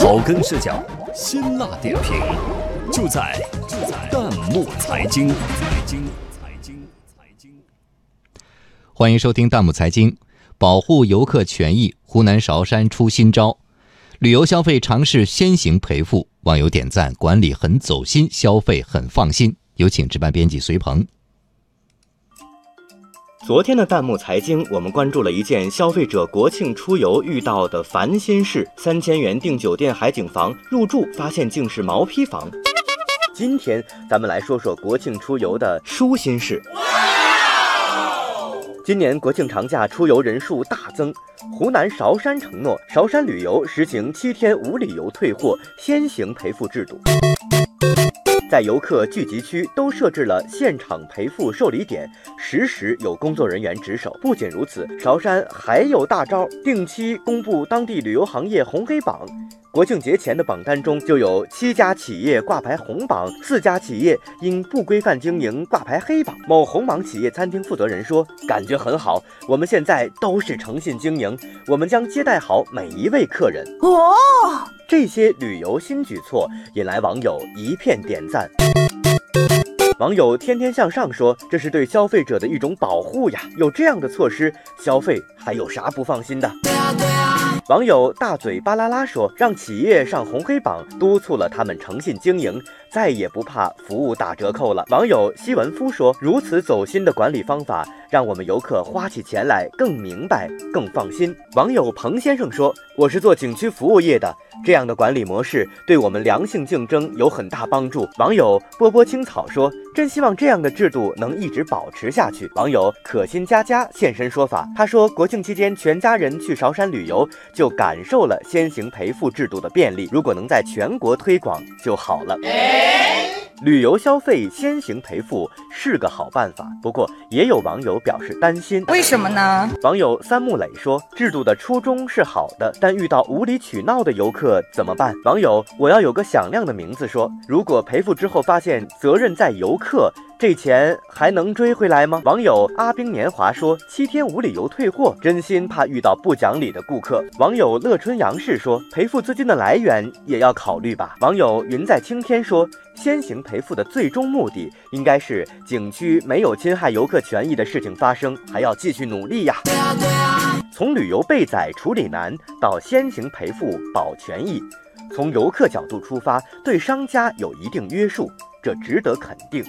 草根视角，辛辣点评，就在就在弹幕财经。财经财经财经，欢迎收听弹幕财经。保护游客权益，湖南韶山出新招，旅游消费尝试先行赔付，网友点赞，管理很走心，消费很放心。有请值班编辑随鹏。昨天的弹幕财经，我们关注了一件消费者国庆出游遇到的烦心事：三千元订酒店海景房入住，发现竟是毛坯房。今天咱们来说说国庆出游的舒心事。今年国庆长假出游人数大增，湖南韶山承诺韶山旅游实行七天无理由退货先行赔付制度。在游客聚集区都设置了现场赔付受理点，实时有工作人员值守。不仅如此，韶山还有大招，定期公布当地旅游行业红黑榜。国庆节前的榜单中就有七家企业挂牌红榜，四家企业因不规范经营挂牌黑榜。某红榜企业餐厅负责人说：“感觉很好，我们现在都是诚信经营，我们将接待好每一位客人。”哦，这些旅游新举措引来网友一片点赞。网友天天向上说：“这是对消费者的一种保护呀，有这样的措施，消费还有啥不放心的？”网友大嘴巴拉拉说：“让企业上红黑榜，督促了他们诚信经营，再也不怕服务打折扣了。”网友西文夫说：“如此走心的管理方法，让我们游客花起钱来更明白、更放心。”网友彭先生说：“我是做景区服务业的，这样的管理模式对我们良性竞争有很大帮助。”网友波波青草说：“真希望这样的制度能一直保持下去。”网友可心佳佳现身说法，他说：“国庆期间全家人去韶山旅游。”就感受了先行赔付制度的便利，如果能在全国推广就好了。旅游消费先行赔付是个好办法，不过也有网友表示担心，为什么呢？网友三木磊说，制度的初衷是好的，但遇到无理取闹的游客怎么办？网友我要有个响亮的名字说，如果赔付之后发现责任在游客。这钱还能追回来吗？网友阿冰年华说：“七天无理由退货，真心怕遇到不讲理的顾客。”网友乐春杨氏说：“赔付资金的来源也要考虑吧。”网友云在青天说：“先行赔付的最终目的应该是景区没有侵害游客权益的事情发生，还要继续努力呀。”从旅游被宰处理难到先行赔付保权益，从游客角度出发，对商家有一定约束，这值得肯定。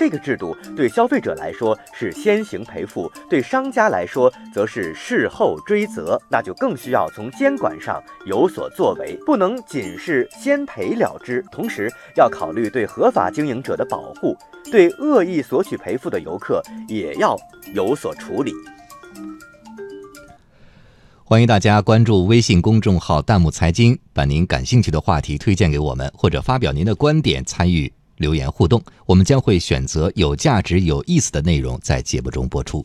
这个制度对消费者来说是先行赔付，对商家来说则是事后追责，那就更需要从监管上有所作为，不能仅是先赔了之，同时要考虑对合法经营者的保护，对恶意索取赔付的游客也要有所处理。欢迎大家关注微信公众号“弹幕财经”，把您感兴趣的话题推荐给我们，或者发表您的观点，参与。留言互动，我们将会选择有价值、有意思的内容在节目中播出。